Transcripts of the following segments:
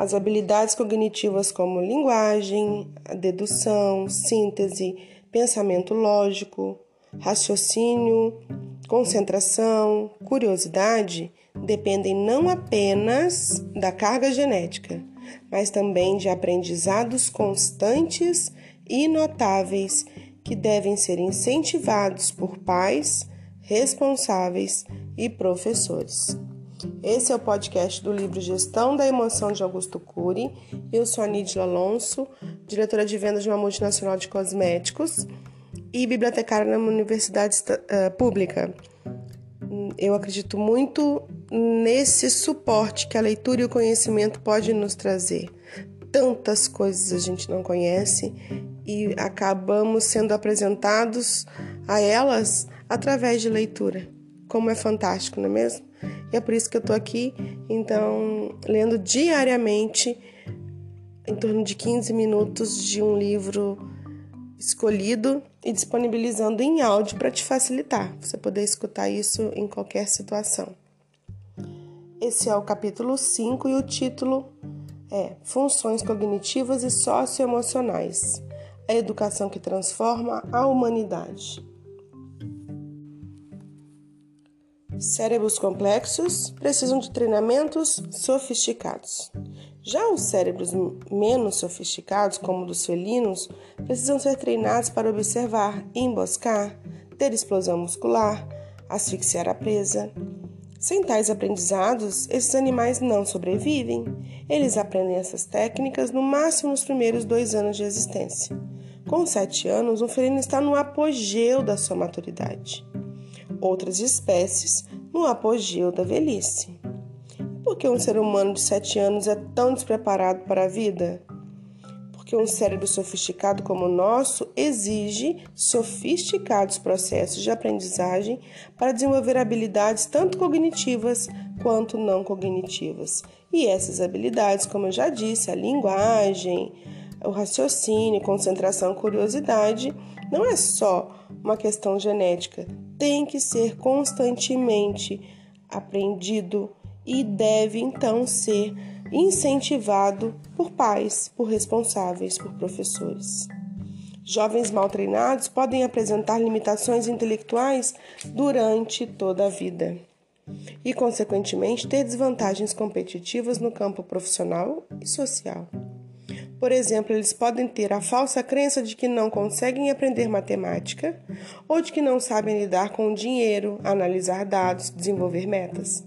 As habilidades cognitivas como linguagem, dedução, síntese, pensamento lógico, raciocínio, concentração, curiosidade dependem não apenas da carga genética, mas também de aprendizados constantes e notáveis que devem ser incentivados por pais, responsáveis e professores. Esse é o podcast do livro Gestão da Emoção de Augusto Cury. Eu sou a Nídila Alonso, diretora de vendas de uma multinacional de cosméticos e bibliotecária numa universidade uh, pública. Eu acredito muito nesse suporte que a leitura e o conhecimento pode nos trazer. Tantas coisas a gente não conhece e acabamos sendo apresentados a elas através de leitura. Como é fantástico, não é mesmo? E é por isso que eu tô aqui, então, lendo diariamente em torno de 15 minutos de um livro escolhido e disponibilizando em áudio para te facilitar, você poder escutar isso em qualquer situação. Esse é o capítulo 5 e o título é Funções cognitivas e socioemocionais. A educação que transforma a humanidade. Cérebros complexos precisam de treinamentos sofisticados. Já os cérebros menos sofisticados, como o dos felinos, precisam ser treinados para observar, emboscar, ter explosão muscular, asfixiar a presa. Sem tais aprendizados, esses animais não sobrevivem. Eles aprendem essas técnicas no máximo nos primeiros dois anos de existência. Com sete anos, um felino está no apogeu da sua maturidade. Outras espécies no apogeu da velhice. Por que um ser humano de 7 anos é tão despreparado para a vida? Porque um cérebro sofisticado como o nosso exige sofisticados processos de aprendizagem para desenvolver habilidades tanto cognitivas quanto não cognitivas. E essas habilidades, como eu já disse, a linguagem, o raciocínio, concentração, curiosidade, não é só uma questão genética, tem que ser constantemente aprendido e deve então ser incentivado por pais, por responsáveis, por professores. Jovens mal treinados podem apresentar limitações intelectuais durante toda a vida e, consequentemente, ter desvantagens competitivas no campo profissional e social. Por exemplo, eles podem ter a falsa crença de que não conseguem aprender matemática ou de que não sabem lidar com o dinheiro, analisar dados, desenvolver metas.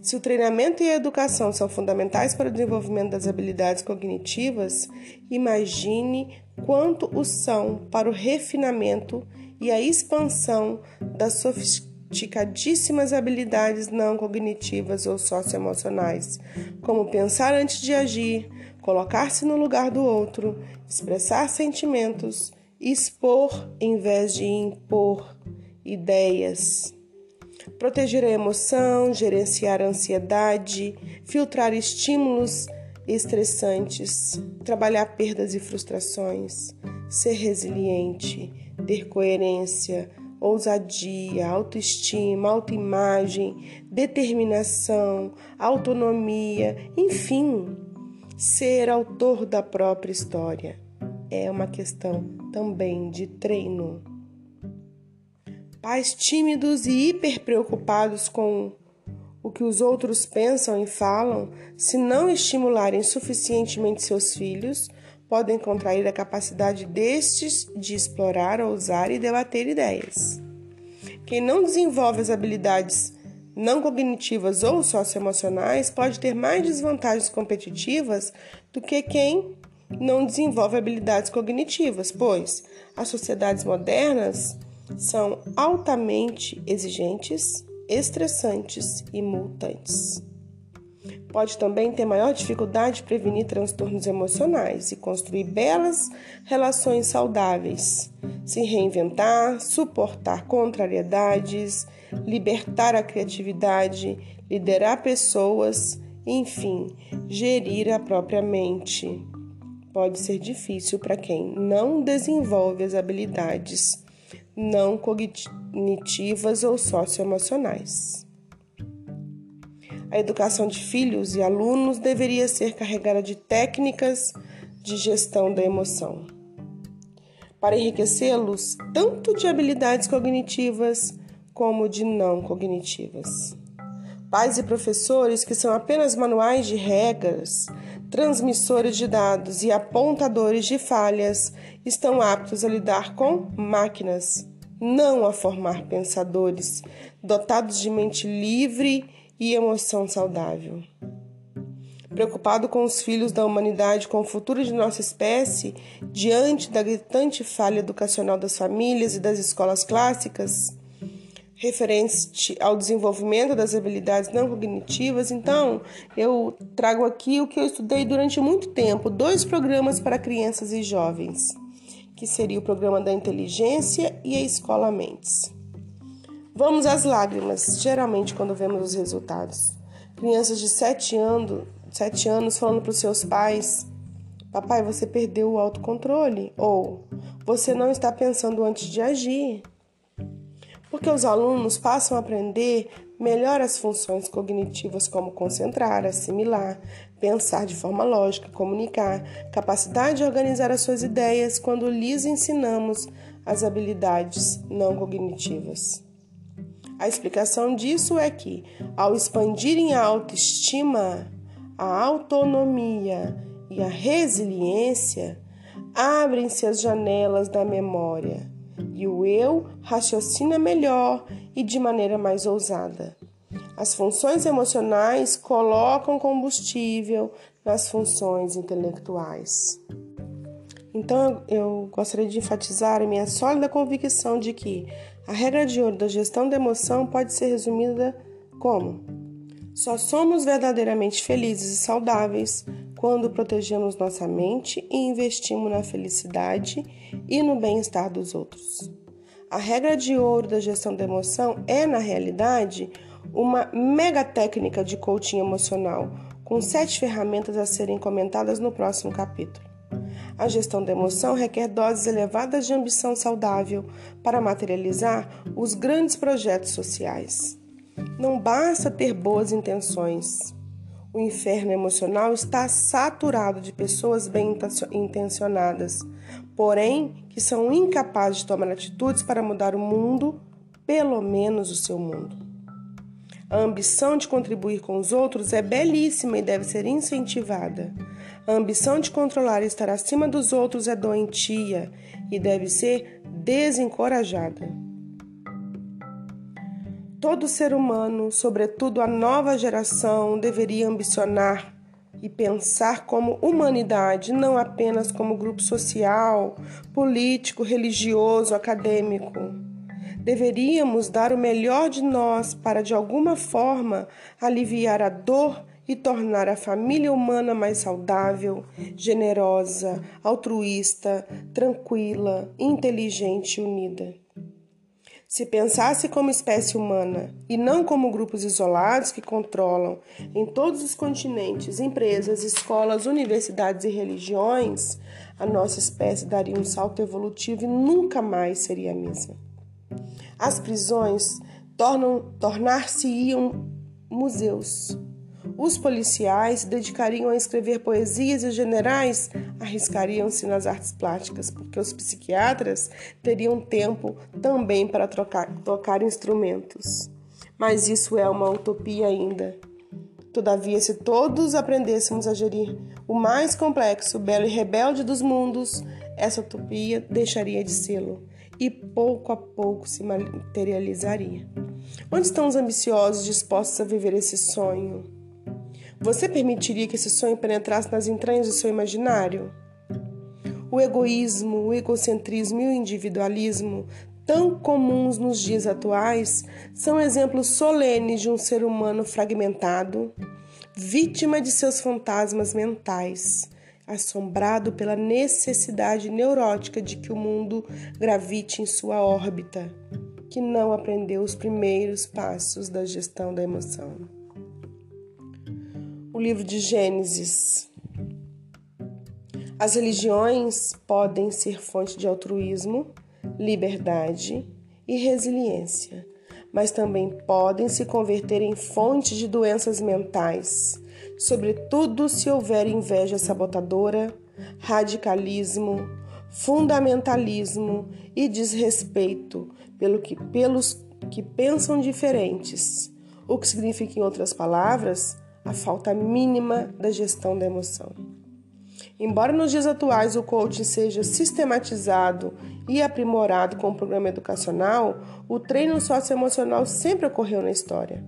Se o treinamento e a educação são fundamentais para o desenvolvimento das habilidades cognitivas, imagine quanto o são para o refinamento e a expansão das sofisticadíssimas habilidades não cognitivas ou socioemocionais, como pensar antes de agir, colocar-se no lugar do outro, expressar sentimentos, expor em vez de impor ideias. Proteger a emoção, gerenciar a ansiedade, filtrar estímulos estressantes, trabalhar perdas e frustrações, ser resiliente, ter coerência, ousadia, autoestima, autoimagem, determinação, autonomia, enfim, ser autor da própria história. É uma questão também de treino. Pais tímidos e hiper preocupados com o que os outros pensam e falam, se não estimularem suficientemente seus filhos, podem contrair a capacidade destes de explorar, ousar e debater ideias. Quem não desenvolve as habilidades não cognitivas ou socioemocionais pode ter mais desvantagens competitivas do que quem não desenvolve habilidades cognitivas, pois as sociedades modernas são altamente exigentes, estressantes e multantes. Pode também ter maior dificuldade de prevenir transtornos emocionais e construir belas relações saudáveis, se reinventar, suportar contrariedades, libertar a criatividade, liderar pessoas, enfim, gerir a própria mente. Pode ser difícil para quem não desenvolve as habilidades não cognitivas ou socioemocionais. A educação de filhos e alunos deveria ser carregada de técnicas de gestão da emoção, para enriquecê-los tanto de habilidades cognitivas como de não cognitivas. Pais e professores que são apenas manuais de regras, transmissores de dados e apontadores de falhas estão aptos a lidar com máquinas, não a formar pensadores dotados de mente livre e emoção saudável. Preocupado com os filhos da humanidade, com o futuro de nossa espécie, diante da gritante falha educacional das famílias e das escolas clássicas, referente ao desenvolvimento das habilidades não cognitivas, então eu trago aqui o que eu estudei durante muito tempo: dois programas para crianças e jovens, que seria o programa da inteligência e a escola Mentes. Vamos às lágrimas, geralmente quando vemos os resultados. Crianças de 7 anos, 7 anos falando para os seus pais: Papai, você perdeu o autocontrole. Ou você não está pensando antes de agir. Porque os alunos passam a aprender melhor as funções cognitivas como concentrar, assimilar, pensar de forma lógica, comunicar, capacidade de organizar as suas ideias quando lhes ensinamos as habilidades não cognitivas. A explicação disso é que, ao expandirem a autoestima, a autonomia e a resiliência, abrem-se as janelas da memória e o eu raciocina melhor e de maneira mais ousada. As funções emocionais colocam combustível nas funções intelectuais. Então, eu gostaria de enfatizar a minha sólida convicção de que a regra de ouro da gestão da emoção pode ser resumida como: só somos verdadeiramente felizes e saudáveis quando protegemos nossa mente e investimos na felicidade e no bem-estar dos outros. A regra de ouro da gestão da emoção é, na realidade, uma mega técnica de coaching emocional, com sete ferramentas a serem comentadas no próximo capítulo. A gestão da emoção requer doses elevadas de ambição saudável para materializar os grandes projetos sociais. Não basta ter boas intenções. O inferno emocional está saturado de pessoas bem intencionadas, porém que são incapazes de tomar atitudes para mudar o mundo, pelo menos o seu mundo. A ambição de contribuir com os outros é belíssima e deve ser incentivada. A ambição de controlar e estar acima dos outros é doentia e deve ser desencorajada. Todo ser humano, sobretudo a nova geração, deveria ambicionar e pensar como humanidade, não apenas como grupo social, político, religioso, acadêmico. Deveríamos dar o melhor de nós para, de alguma forma, aliviar a dor e tornar a família humana mais saudável, generosa, altruísta, tranquila, inteligente e unida. Se pensasse como espécie humana e não como grupos isolados que controlam em todos os continentes, empresas, escolas, universidades e religiões, a nossa espécie daria um salto evolutivo e nunca mais seria a mesma. As prisões tornar-se-iam museus. Os policiais se dedicariam a escrever poesias e os generais arriscariam-se nas artes plásticas, porque os psiquiatras teriam tempo também para trocar, tocar instrumentos. Mas isso é uma utopia ainda. Todavia, se todos aprendêssemos a gerir o mais complexo, belo e rebelde dos mundos, essa utopia deixaria de sê-lo e pouco a pouco se materializaria. Onde estão os ambiciosos dispostos a viver esse sonho? Você permitiria que esse sonho penetrasse nas entranhas do seu imaginário? O egoísmo, o egocentrismo e o individualismo, tão comuns nos dias atuais, são exemplos solenes de um ser humano fragmentado, vítima de seus fantasmas mentais assombrado pela necessidade neurótica de que o mundo gravite em sua órbita, que não aprendeu os primeiros passos da gestão da emoção. O livro de Gênesis. As religiões podem ser fonte de altruísmo, liberdade e resiliência, mas também podem se converter em fontes de doenças mentais, sobretudo se houver inveja sabotadora, radicalismo, fundamentalismo e desrespeito pelo que, pelos que pensam diferentes, o que significa, em outras palavras, a falta mínima da gestão da emoção. Embora nos dias atuais o coaching seja sistematizado e aprimorado com o programa educacional, o treino socioemocional sempre ocorreu na história.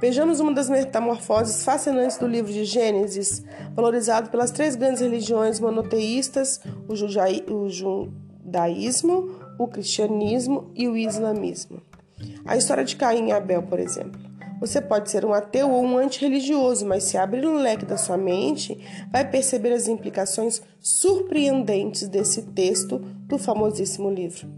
Vejamos uma das metamorfoses fascinantes do livro de Gênesis, valorizado pelas três grandes religiões monoteístas, o, judaísmo, o cristianismo e o islamismo. A história de Caim e Abel, por exemplo. Você pode ser um ateu ou um antirreligioso, mas se abrir o leque da sua mente, vai perceber as implicações surpreendentes desse texto do famosíssimo livro.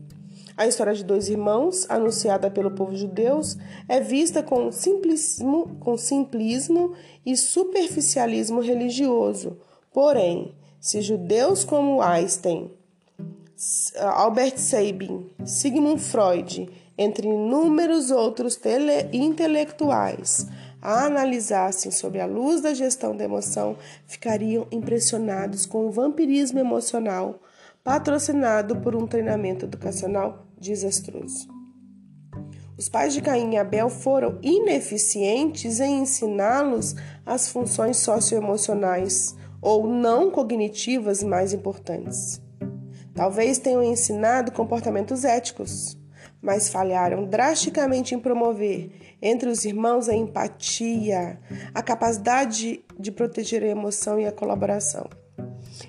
A história de dois irmãos, anunciada pelo povo judeu, é vista com simplismo, com simplismo e superficialismo religioso. Porém, se judeus como Einstein, Albert Sabin, Sigmund Freud entre inúmeros outros intelectuais, a analisassem sob a luz da gestão da emoção, ficariam impressionados com o vampirismo emocional patrocinado por um treinamento educacional desastroso. Os pais de Caim e Abel foram ineficientes em ensiná-los as funções socioemocionais ou não cognitivas mais importantes. Talvez tenham ensinado comportamentos éticos, mas falharam drasticamente em promover entre os irmãos a empatia, a capacidade de proteger a emoção e a colaboração.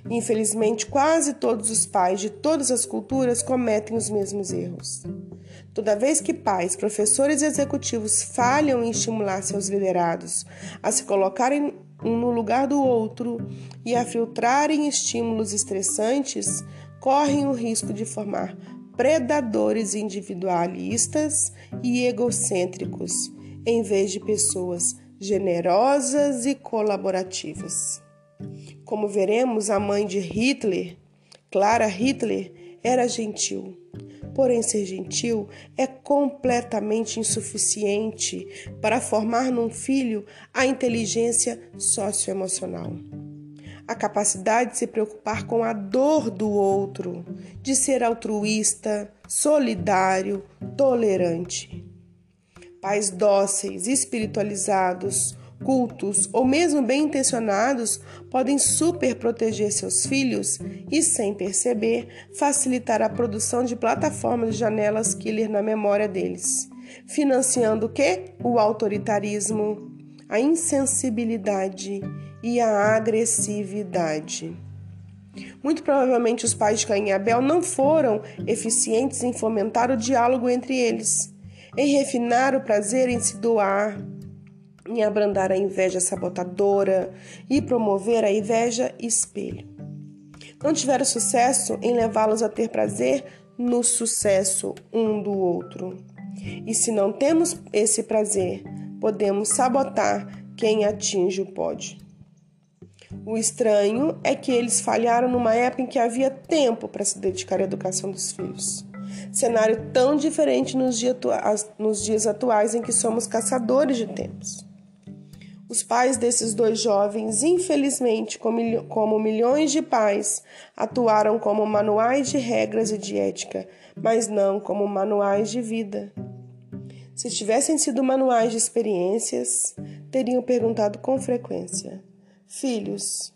Infelizmente, quase todos os pais de todas as culturas cometem os mesmos erros. Toda vez que pais, professores e executivos falham em estimular seus liderados a se colocarem um no lugar do outro e a filtrarem estímulos estressantes, correm o risco de formar predadores individualistas e egocêntricos, em vez de pessoas generosas e colaborativas. Como veremos, a mãe de Hitler, Clara Hitler, era gentil. Porém, ser gentil é completamente insuficiente para formar num filho a inteligência socioemocional a capacidade de se preocupar com a dor do outro, de ser altruísta, solidário, tolerante. Pais dóceis, espiritualizados, cultos ou mesmo bem intencionados podem super proteger seus filhos e, sem perceber, facilitar a produção de plataformas de janelas killer na memória deles, financiando o que? O autoritarismo, a insensibilidade e a agressividade. Muito provavelmente os pais de Caim e Abel não foram eficientes em fomentar o diálogo entre eles, em refinar o prazer em se doar, em abrandar a inveja sabotadora e promover a inveja espelho. Não tiveram sucesso em levá-los a ter prazer no sucesso um do outro. E se não temos esse prazer, podemos sabotar quem atinge o pódio. O estranho é que eles falharam numa época em que havia tempo para se dedicar à educação dos filhos. Cenário tão diferente nos, dia nos dias atuais em que somos caçadores de tempos. Os pais desses dois jovens, infelizmente, como milhões de pais, atuaram como manuais de regras e de ética, mas não como manuais de vida. Se tivessem sido manuais de experiências, teriam perguntado com frequência: Filhos,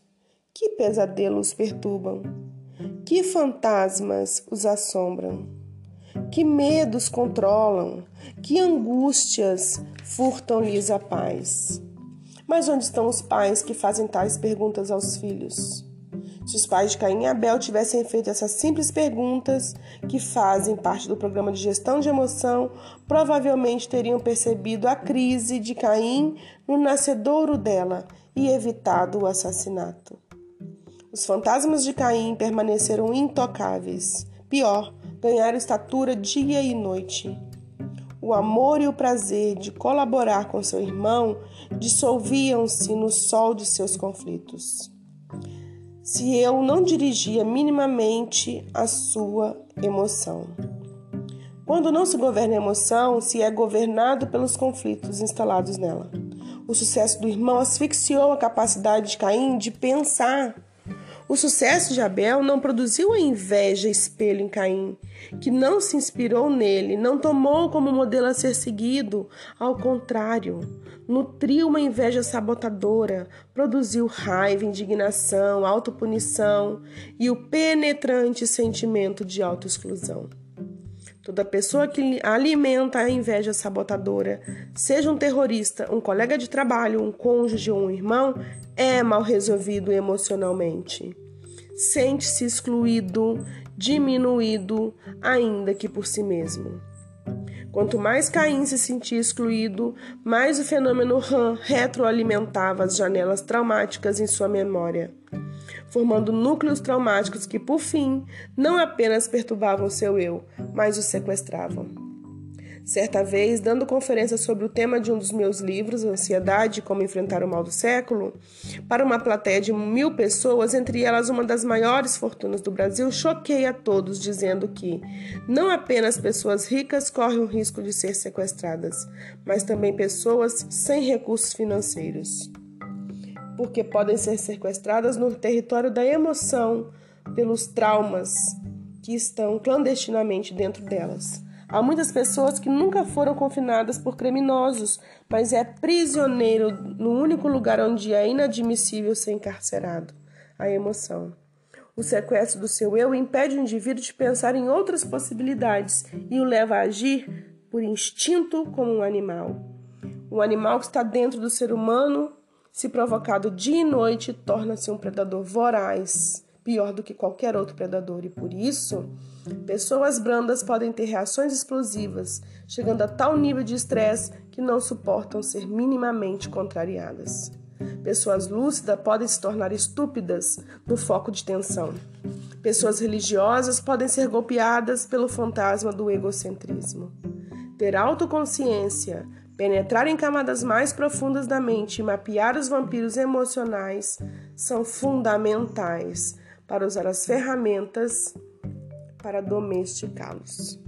que pesadelos perturbam? Que fantasmas os assombram? Que medos controlam? Que angústias furtam-lhes a paz? Mas onde estão os pais que fazem tais perguntas aos filhos? Se os pais de Caim e Abel tivessem feito essas simples perguntas que fazem parte do programa de gestão de emoção, provavelmente teriam percebido a crise de Caim no nascedouro dela e evitado o assassinato. Os fantasmas de Caim permaneceram intocáveis. Pior, ganharam estatura dia e noite. O amor e o prazer de colaborar com seu irmão dissolviam-se no sol de seus conflitos. Se eu não dirigia minimamente a sua emoção. Quando não se governa a emoção, se é governado pelos conflitos instalados nela. O sucesso do irmão asfixiou a capacidade de Caim de pensar. O sucesso de Abel não produziu a inveja espelho em Caim, que não se inspirou nele, não tomou como modelo a ser seguido. Ao contrário, nutriu uma inveja sabotadora, produziu raiva, indignação, autopunição e o penetrante sentimento de autoexclusão. Toda pessoa que alimenta a inveja sabotadora, seja um terrorista, um colega de trabalho, um cônjuge ou um irmão, é mal resolvido emocionalmente. Sente-se excluído, diminuído, ainda que por si mesmo. Quanto mais Caim se sentia excluído, mais o fenômeno RAM retroalimentava as janelas traumáticas em sua memória formando núcleos traumáticos que, por fim, não apenas perturbavam seu eu, mas o sequestravam. Certa vez, dando conferência sobre o tema de um dos meus livros, Ansiedade Como Enfrentar o Mal do Século, para uma plateia de mil pessoas, entre elas uma das maiores fortunas do Brasil, choquei a todos dizendo que não apenas pessoas ricas correm o risco de ser sequestradas, mas também pessoas sem recursos financeiros porque podem ser sequestradas no território da emoção pelos traumas que estão clandestinamente dentro delas. Há muitas pessoas que nunca foram confinadas por criminosos, mas é prisioneiro no único lugar onde é inadmissível ser encarcerado a emoção. O sequestro do seu eu impede o indivíduo de pensar em outras possibilidades e o leva a agir por instinto como um animal. Um animal que está dentro do ser humano se provocado dia e noite, torna-se um predador voraz, pior do que qualquer outro predador, e por isso, pessoas brandas podem ter reações explosivas, chegando a tal nível de estresse que não suportam ser minimamente contrariadas. Pessoas lúcidas podem se tornar estúpidas no foco de tensão. Pessoas religiosas podem ser golpeadas pelo fantasma do egocentrismo. Ter autoconsciência, Penetrar em camadas mais profundas da mente e mapear os vampiros emocionais são fundamentais para usar as ferramentas para domesticá-los.